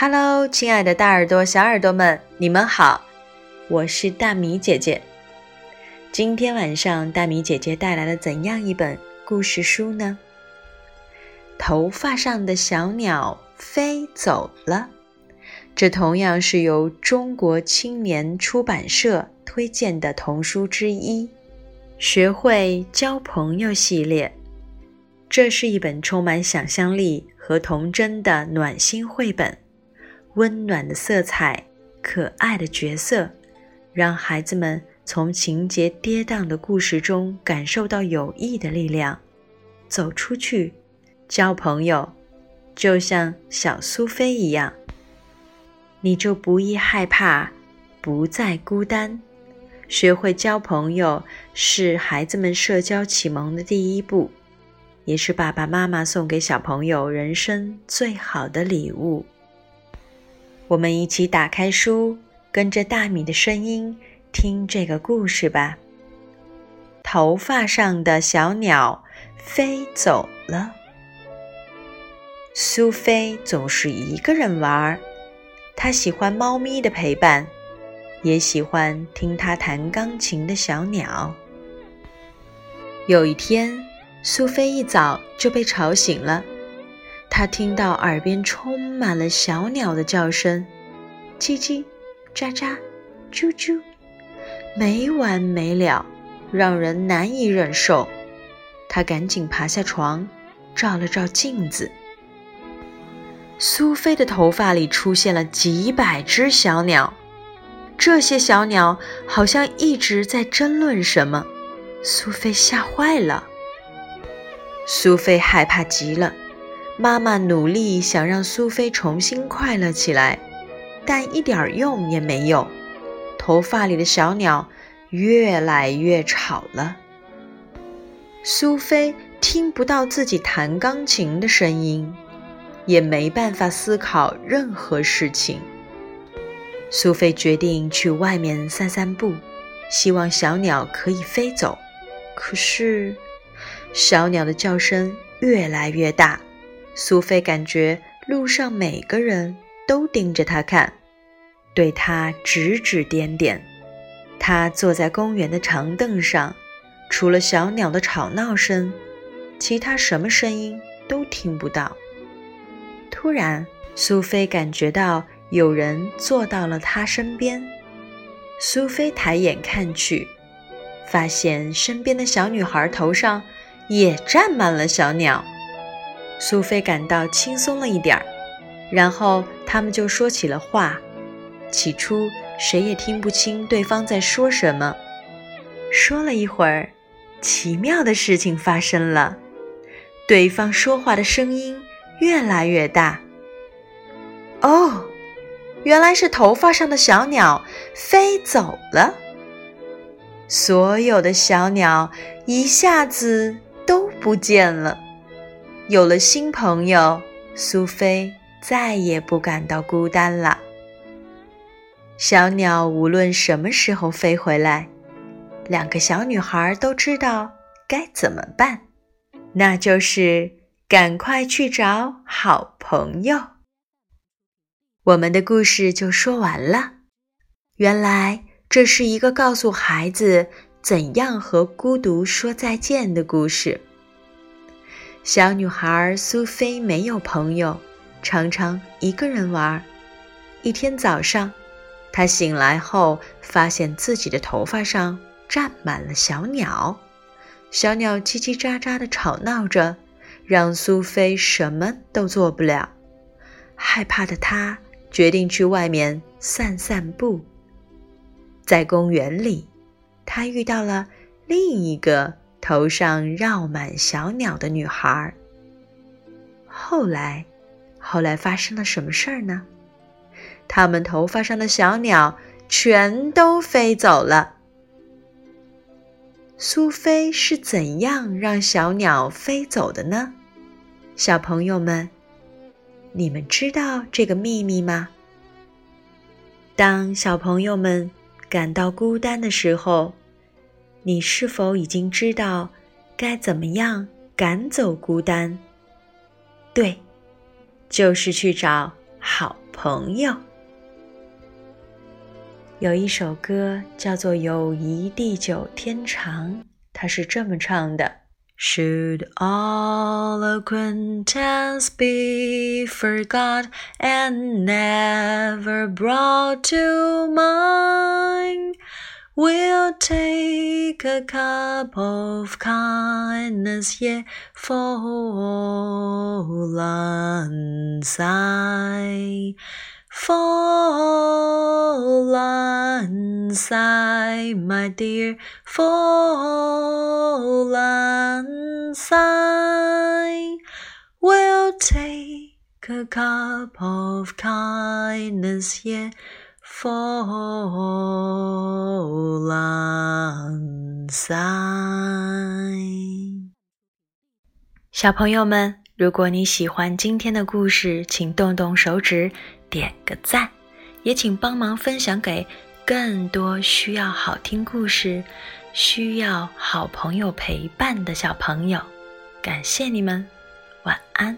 Hello，亲爱的大耳朵、小耳朵们，你们好，我是大米姐姐。今天晚上，大米姐姐带来了怎样一本故事书呢？头发上的小鸟飞走了。这同样是由中国青年出版社推荐的童书之一，学会交朋友系列。这是一本充满想象力和童真的暖心绘本。温暖的色彩，可爱的角色，让孩子们从情节跌宕的故事中感受到友谊的力量。走出去，交朋友，就像小苏菲一样，你就不易害怕，不再孤单。学会交朋友是孩子们社交启蒙的第一步，也是爸爸妈妈送给小朋友人生最好的礼物。我们一起打开书，跟着大米的声音听这个故事吧。头发上的小鸟飞走了。苏菲总是一个人玩，她喜欢猫咪的陪伴，也喜欢听它弹钢琴的小鸟。有一天，苏菲一早就被吵醒了。他听到耳边充满了小鸟的叫声，叽叽、喳喳、啾啾，没完没了，让人难以忍受。他赶紧爬下床，照了照镜子。苏菲的头发里出现了几百只小鸟，这些小鸟好像一直在争论什么。苏菲吓坏了，苏菲害怕极了。妈妈努力想让苏菲重新快乐起来，但一点用也没有。头发里的小鸟越来越吵了。苏菲听不到自己弹钢琴的声音，也没办法思考任何事情。苏菲决定去外面散散步，希望小鸟可以飞走。可是，小鸟的叫声越来越大。苏菲感觉路上每个人都盯着她看，对她指指点点。她坐在公园的长凳上，除了小鸟的吵闹声，其他什么声音都听不到。突然，苏菲感觉到有人坐到了她身边。苏菲抬眼看去，发现身边的小女孩头上也站满了小鸟。苏菲感到轻松了一点儿，然后他们就说起了话。起初谁也听不清对方在说什么。说了一会儿，奇妙的事情发生了，对方说话的声音越来越大。哦，原来是头发上的小鸟飞走了。所有的小鸟一下子都不见了。有了新朋友，苏菲再也不感到孤单了。小鸟无论什么时候飞回来，两个小女孩都知道该怎么办，那就是赶快去找好朋友。我们的故事就说完了。原来这是一个告诉孩子怎样和孤独说再见的故事。小女孩苏菲没有朋友，常常一个人玩。一天早上，她醒来后发现自己的头发上站满了小鸟，小鸟叽叽喳喳地吵闹着，让苏菲什么都做不了。害怕的她决定去外面散散步。在公园里，她遇到了另一个。头上绕满小鸟的女孩。后来，后来发生了什么事儿呢？他们头发上的小鸟全都飞走了。苏菲是怎样让小鸟飞走的呢？小朋友们，你们知道这个秘密吗？当小朋友们感到孤单的时候。你是否已经知道该怎么样赶走孤单？对，就是去找好朋友。有一首歌叫做《友谊地久天长》，它是这么唱的：Should all acquaintance be forgot and never brought to mind? We'll take a cup of kindness, yeah, for alongside, for alongside, my dear, for alongside. We'll take a cup of kindness, yeah fall long side。小朋友们，如果你喜欢今天的故事，请动动手指点个赞，也请帮忙分享给更多需要好听故事、需要好朋友陪伴的小朋友。感谢你们，晚安。